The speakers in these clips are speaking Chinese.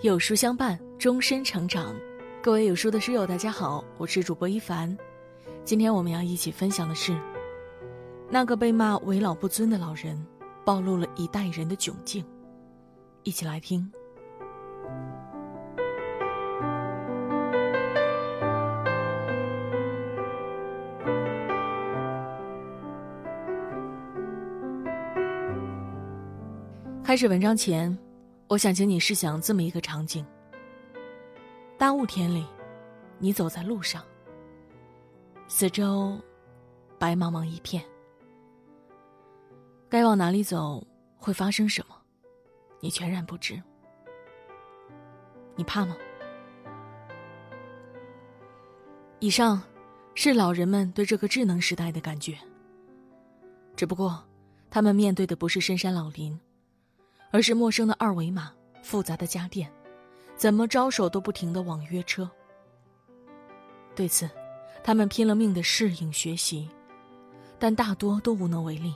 有书相伴，终身成长。各位有书的书友，大家好，我是主播一凡。今天我们要一起分享的是，那个被骂为老不尊的老人，暴露了一代人的窘境。一起来听。开始文章前，我想请你试想这么一个场景：大雾天里，你走在路上，四周白茫茫一片，该往哪里走，会发生什么，你全然不知。你怕吗？以上是老人们对这个智能时代的感觉，只不过他们面对的不是深山老林。而是陌生的二维码、复杂的家电，怎么招手都不停的网约车。对此，他们拼了命的适应学习，但大多都无能为力。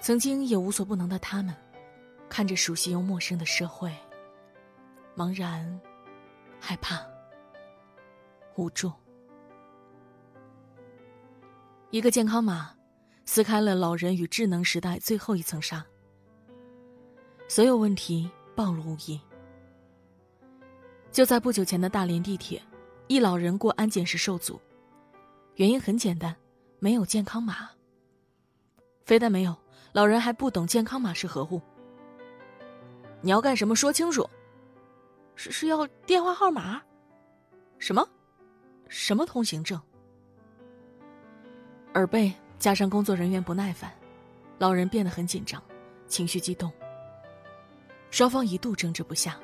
曾经也无所不能的他们，看着熟悉又陌生的社会，茫然、害怕、无助。一个健康码，撕开了老人与智能时代最后一层纱。所有问题暴露无遗。就在不久前的大连地铁，一老人过安检时受阻，原因很简单，没有健康码。非但没有，老人还不懂健康码是何物。你要干什么？说清楚。是是要电话号码？什么？什么通行证？耳背加上工作人员不耐烦，老人变得很紧张，情绪激动。双方一度争执不下。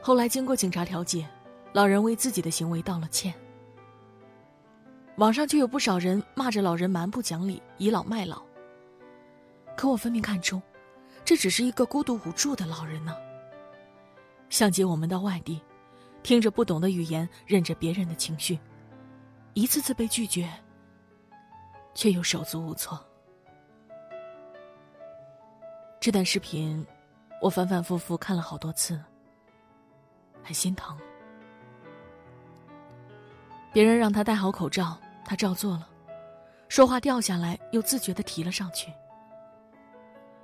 后来经过警察调解，老人为自己的行为道了歉。网上就有不少人骂着老人蛮不讲理、倚老卖老。可我分明看出，这只是一个孤独无助的老人呢。像极我们到外地，听着不懂的语言，忍着别人的情绪，一次次被拒绝，却又手足无措。这段视频。我反反复复看了好多次，很心疼。别人让他戴好口罩，他照做了，说话掉下来又自觉的提了上去。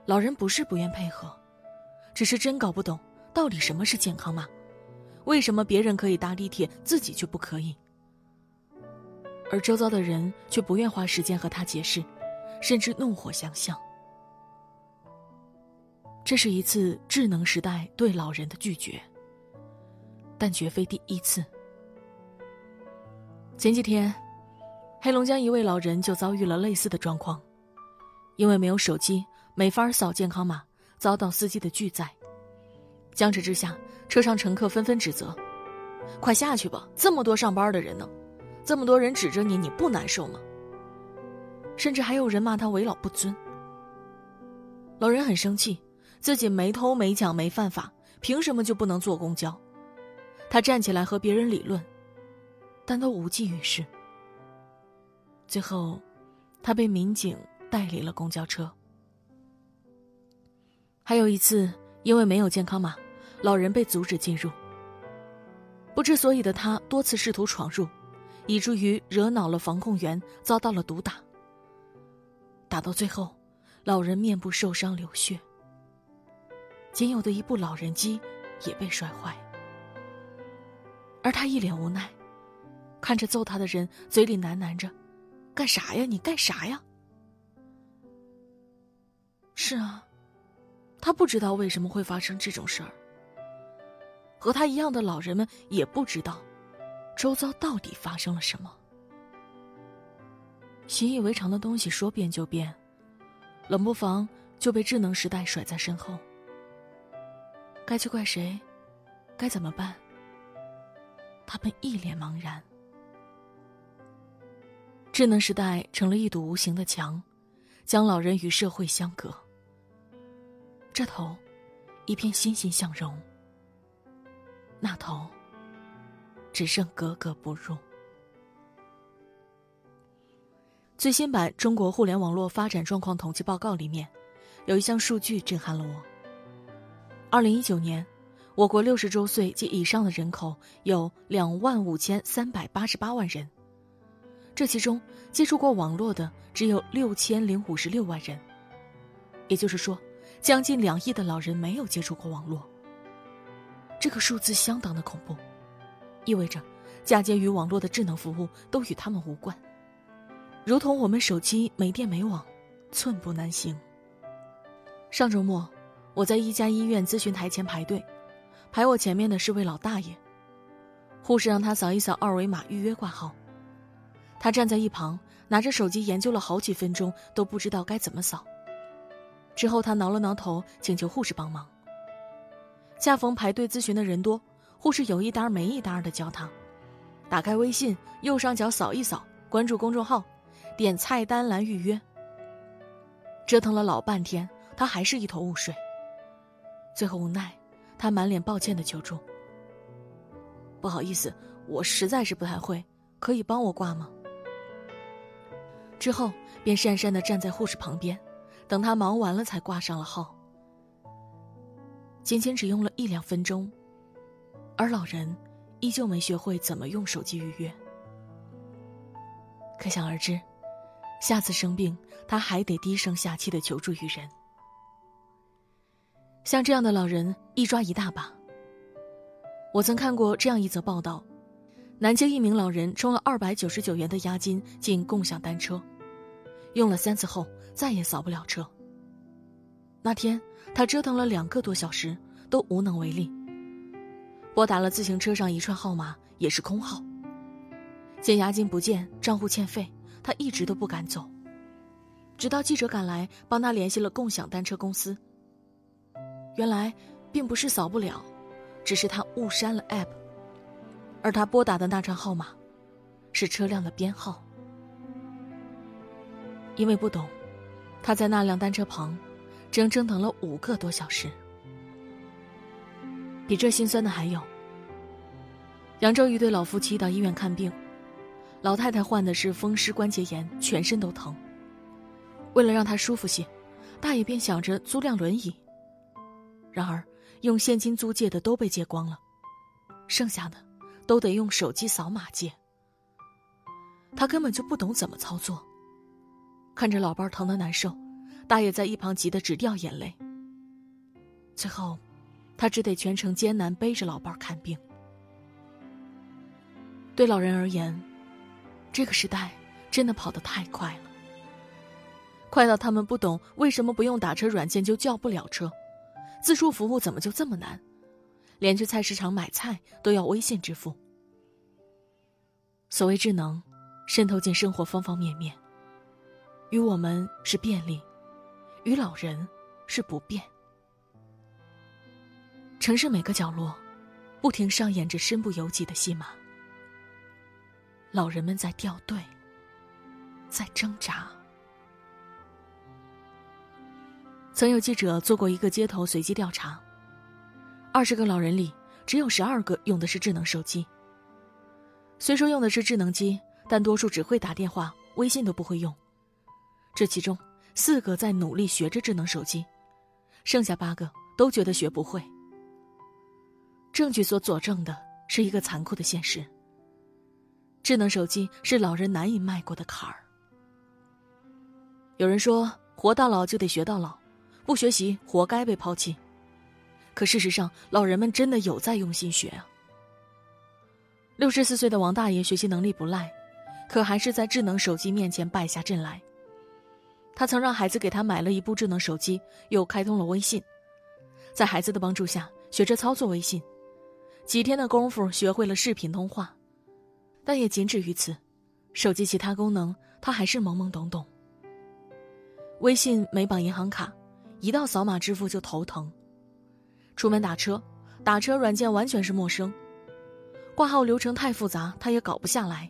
老人不是不愿配合，只是真搞不懂到底什么是健康码，为什么别人可以搭地铁，自己却不可以？而周遭的人却不愿花时间和他解释，甚至怒火相向。这是一次智能时代对老人的拒绝，但绝非第一次。前几天，黑龙江一位老人就遭遇了类似的状况，因为没有手机，没法扫健康码，遭到司机的拒载。僵持之下，车上乘客纷纷指责：“快下去吧，这么多上班的人呢，这么多人指着你，你不难受吗？”甚至还有人骂他为老不尊。老人很生气。自己没偷没抢没犯法，凭什么就不能坐公交？他站起来和别人理论，但都无济于事。最后，他被民警带离了公交车。还有一次，因为没有健康码，老人被阻止进入。不知所以的他多次试图闯入，以至于惹恼了防控员，遭到了毒打。打到最后，老人面部受伤流血。仅有的一部老人机也被摔坏，而他一脸无奈，看着揍他的人，嘴里喃喃着：“干啥呀？你干啥呀？”是啊，他不知道为什么会发生这种事儿。和他一样的老人们也不知道，周遭到底发生了什么。习以为常的东西说变就变，冷不防就被智能时代甩在身后。该去怪谁？该怎么办？他们一脸茫然。智能时代成了一堵无形的墙，将老人与社会相隔。这头，一片欣欣向荣；那头，只剩格格不入。最新版《中国互联网络发展状况统计报告》里面，有一项数据震撼了我。二零一九年，我国六十周岁及以上的人口有两万五千三百八十八万人，这其中接触过网络的只有六千零五十六万人。也就是说，将近两亿的老人没有接触过网络。这个数字相当的恐怖，意味着嫁接于网络的智能服务都与他们无关，如同我们手机没电没网，寸步难行。上周末。我在一家医院咨询台前排队，排我前面的是位老大爷。护士让他扫一扫二维码预约挂号，他站在一旁拿着手机研究了好几分钟，都不知道该怎么扫。之后他挠了挠头，请求护士帮忙。恰逢排队咨询的人多，护士有一搭没一搭的教他：打开微信右上角扫一扫，关注公众号，点菜单栏预约。折腾了老半天，他还是一头雾水。最后无奈，他满脸抱歉的求助：“不好意思，我实在是不太会，可以帮我挂吗？”之后便讪讪的站在护士旁边，等他忙完了才挂上了号。仅仅只用了一两分钟，而老人依旧没学会怎么用手机预约。可想而知，下次生病他还得低声下气的求助于人。像这样的老人一抓一大把。我曾看过这样一则报道：南京一名老人充了二百九十九元的押金进共享单车，用了三次后再也扫不了车。那天他折腾了两个多小时都无能为力，拨打了自行车上一串号码也是空号。见押金不见，账户欠费，他一直都不敢走，直到记者赶来帮他联系了共享单车公司。原来，并不是扫不了，只是他误删了 App，而他拨打的那串号码，是车辆的编号。因为不懂，他在那辆单车旁，整整等了五个多小时。比这心酸的还有，扬州一对老夫妻到医院看病，老太太患的是风湿关节炎，全身都疼。为了让她舒服些，大爷便想着租辆轮椅。然而，用现金租借的都被借光了，剩下的都得用手机扫码借。他根本就不懂怎么操作。看着老伴疼得难受，大爷在一旁急得直掉眼泪。最后，他只得全程艰难背着老伴看病。对老人而言，这个时代真的跑得太快了，快到他们不懂为什么不用打车软件就叫不了车。自助服务怎么就这么难？连去菜市场买菜都要微信支付。所谓智能，渗透进生活方方面面，与我们是便利，与老人是不便。城市每个角落，不停上演着身不由己的戏码。老人们在掉队，在挣扎。曾有记者做过一个街头随机调查，二十个老人里只有十二个用的是智能手机。虽说用的是智能机，但多数只会打电话，微信都不会用。这其中四个在努力学着智能手机，剩下八个都觉得学不会。证据所佐证的是一个残酷的现实：智能手机是老人难以迈过的坎儿。有人说，活到老就得学到老。不学习，活该被抛弃。可事实上，老人们真的有在用心学啊。六十四岁的王大爷学习能力不赖，可还是在智能手机面前败下阵来。他曾让孩子给他买了一部智能手机，又开通了微信，在孩子的帮助下学着操作微信，几天的功夫学会了视频通话，但也仅止于此。手机其他功能他还是懵懵懂懂。微信没绑银行卡。一到扫码支付就头疼，出门打车，打车软件完全是陌生，挂号流程太复杂，他也搞不下来。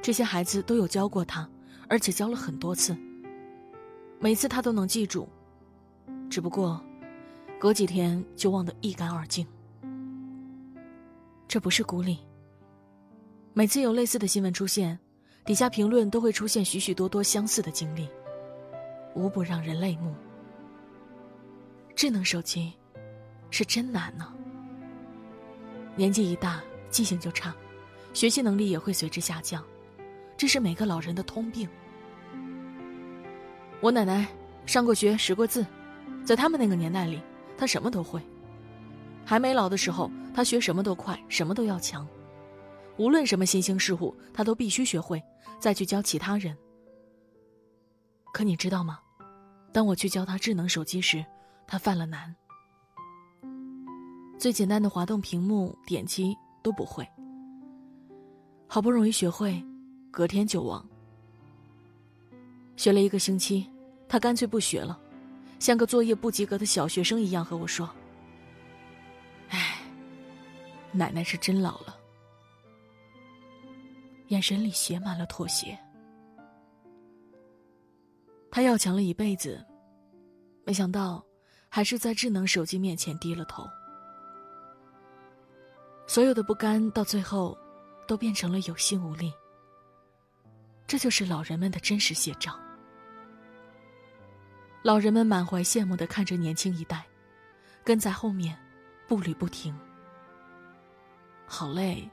这些孩子都有教过他，而且教了很多次，每次他都能记住，只不过，隔几天就忘得一干二净。这不是孤立。每次有类似的新闻出现，底下评论都会出现许许多多相似的经历。无不让人泪目。智能手机是真难呢。年纪一大，记性就差，学习能力也会随之下降，这是每个老人的通病。我奶奶上过学，识过字，在他们那个年代里，她什么都会。还没老的时候，她学什么都快，什么都要强，无论什么新兴事物，她都必须学会，再去教其他人。可你知道吗？当我去教他智能手机时，他犯了难。最简单的滑动屏幕、点击都不会。好不容易学会，隔天就忘。学了一个星期，他干脆不学了，像个作业不及格的小学生一样和我说：“哎，奶奶是真老了。”眼神里写满了妥协。他要强了一辈子，没想到，还是在智能手机面前低了头。所有的不甘，到最后，都变成了有心无力。这就是老人们的真实写照。老人们满怀羡慕的看着年轻一代，跟在后面，步履不停。好累，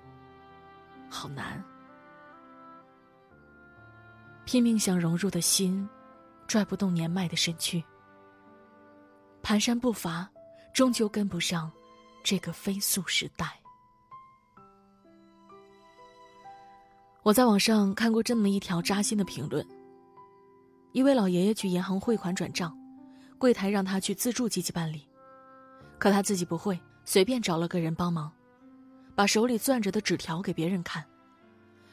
好难，拼命想融入的心，拽不动年迈的身躯。蹒跚步伐，终究跟不上这个飞速时代。我在网上看过这么一条扎心的评论：一位老爷爷去银行汇款转账，柜台让他去自助机器办理，可他自己不会，随便找了个人帮忙，把手里攥着的纸条给别人看，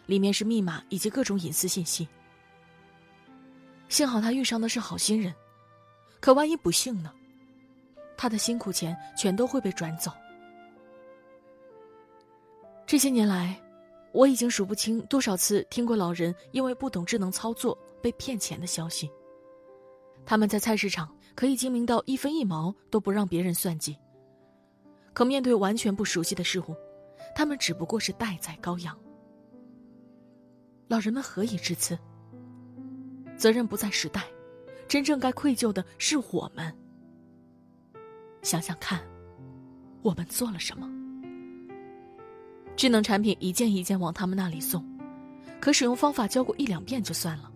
里面是密码以及各种隐私信息。幸好他遇上的是好心人，可万一不幸呢？他的辛苦钱全都会被转走。这些年来。我已经数不清多少次听过老人因为不懂智能操作被骗钱的消息。他们在菜市场可以精明到一分一毛都不让别人算计，可面对完全不熟悉的事物，他们只不过是待宰羔羊。老人们何以至此？责任不在时代，真正该愧疚的是我们。想想看，我们做了什么？智能产品一件一件往他们那里送，可使用方法教过一两遍就算了。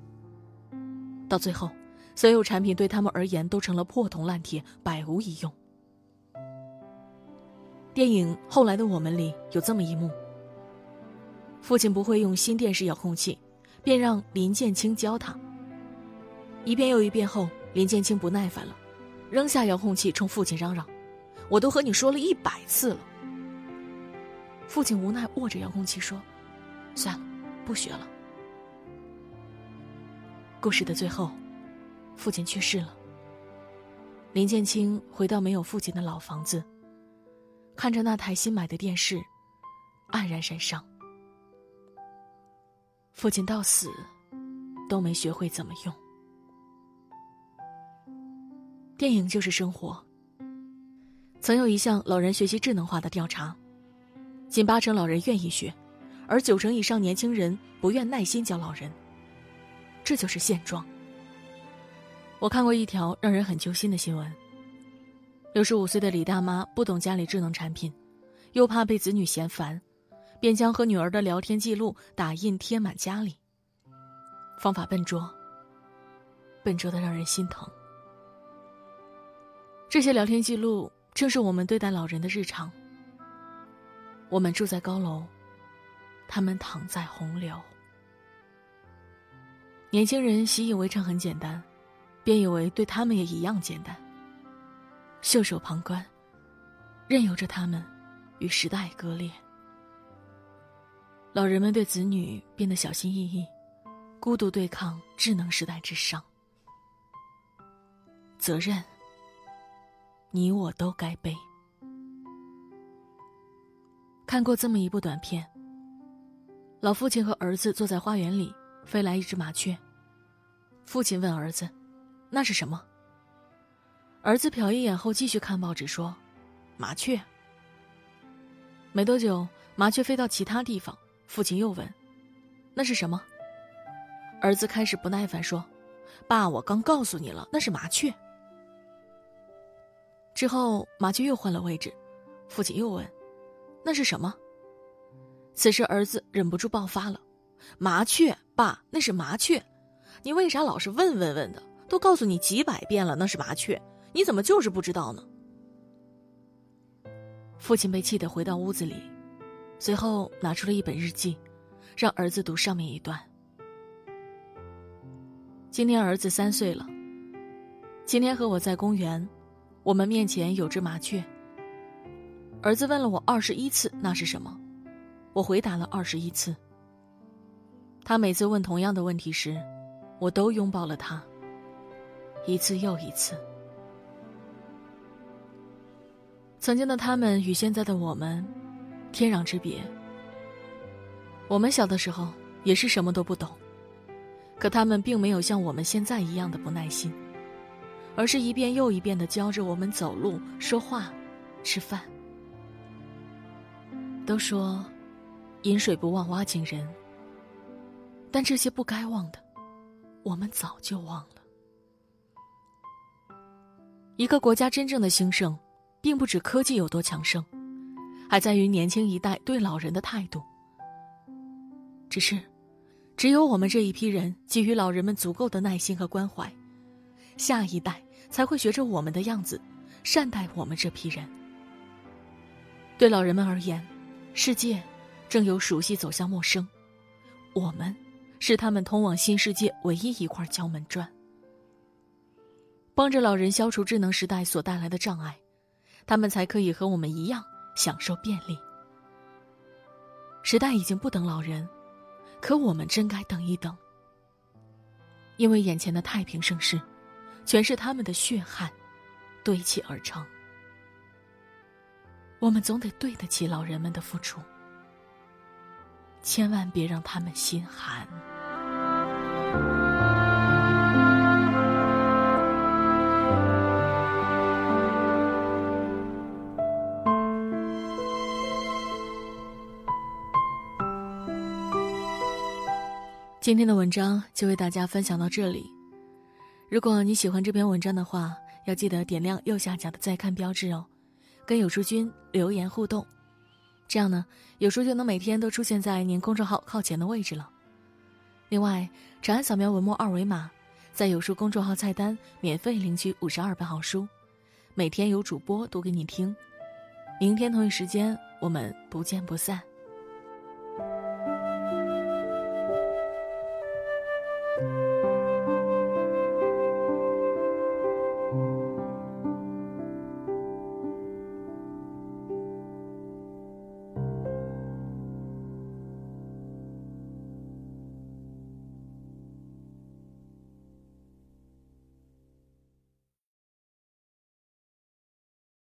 到最后，所有产品对他们而言都成了破铜烂铁，百无一用。电影《后来的我们》里有这么一幕：父亲不会用新电视遥控器，便让林建清教他。一遍又一遍后，林建清不耐烦了，扔下遥控器，冲父亲嚷嚷：“我都和你说了一百次了。”父亲无奈握着遥控器说：“算了，不学了。”故事的最后，父亲去世了。林建清回到没有父亲的老房子，看着那台新买的电视，黯然神伤。父亲到死都没学会怎么用。电影就是生活。曾有一项老人学习智能化的调查。仅八成老人愿意学，而九成以上年轻人不愿耐心教老人。这就是现状。我看过一条让人很揪心的新闻：六十五岁的李大妈不懂家里智能产品，又怕被子女嫌烦，便将和女儿的聊天记录打印贴满家里。方法笨拙，笨拙的让人心疼。这些聊天记录正是我们对待老人的日常。我们住在高楼，他们躺在洪流。年轻人习以为常很简单，便以为对他们也一样简单。袖手旁观，任由着他们与时代割裂。老人们对子女变得小心翼翼，孤独对抗智能时代之上。责任，你我都该背。看过这么一部短片。老父亲和儿子坐在花园里，飞来一只麻雀。父亲问儿子：“那是什么？”儿子瞟一眼后继续看报纸说：“麻雀。”没多久，麻雀飞到其他地方。父亲又问：“那是什么？”儿子开始不耐烦说：“爸，我刚告诉你了，那是麻雀。”之后，麻雀又换了位置，父亲又问：“那是什么？”此时，儿子忍不住爆发了：“麻雀，爸，那是麻雀！你为啥老是问问问的？都告诉你几百遍了，那是麻雀，你怎么就是不知道呢？”父亲被气得回到屋子里，随后拿出了一本日记，让儿子读上面一段。今天儿子三岁了。今天和我在公园，我们面前有只麻雀。儿子问了我二十一次那是什么，我回答了二十一次。他每次问同样的问题时，我都拥抱了他，一次又一次。曾经的他们与现在的我们，天壤之别。我们小的时候也是什么都不懂，可他们并没有像我们现在一样的不耐心，而是一遍又一遍的教着我们走路、说话、吃饭。都说，饮水不忘挖井人，但这些不该忘的，我们早就忘了。一个国家真正的兴盛。并不止科技有多强盛，还在于年轻一代对老人的态度。只是，只有我们这一批人给予老人们足够的耐心和关怀，下一代才会学着我们的样子，善待我们这批人。对老人们而言，世界正由熟悉走向陌生，我们是他们通往新世界唯一一块敲门砖，帮着老人消除智能时代所带来的障碍。他们才可以和我们一样享受便利。时代已经不等老人，可我们真该等一等，因为眼前的太平盛世，全是他们的血汗堆砌而成。我们总得对得起老人们的付出，千万别让他们心寒。今天的文章就为大家分享到这里。如果你喜欢这篇文章的话，要记得点亮右下角的再看标志哦，跟有书君留言互动，这样呢，有书就能每天都出现在您公众号靠前的位置了。另外，长按扫描文末二维码，在有书公众号菜单免费领取五十二本好书，每天有主播读给你听。明天同一时间，我们不见不散。